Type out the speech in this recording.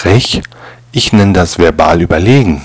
frech, ich nenne das verbal überlegen.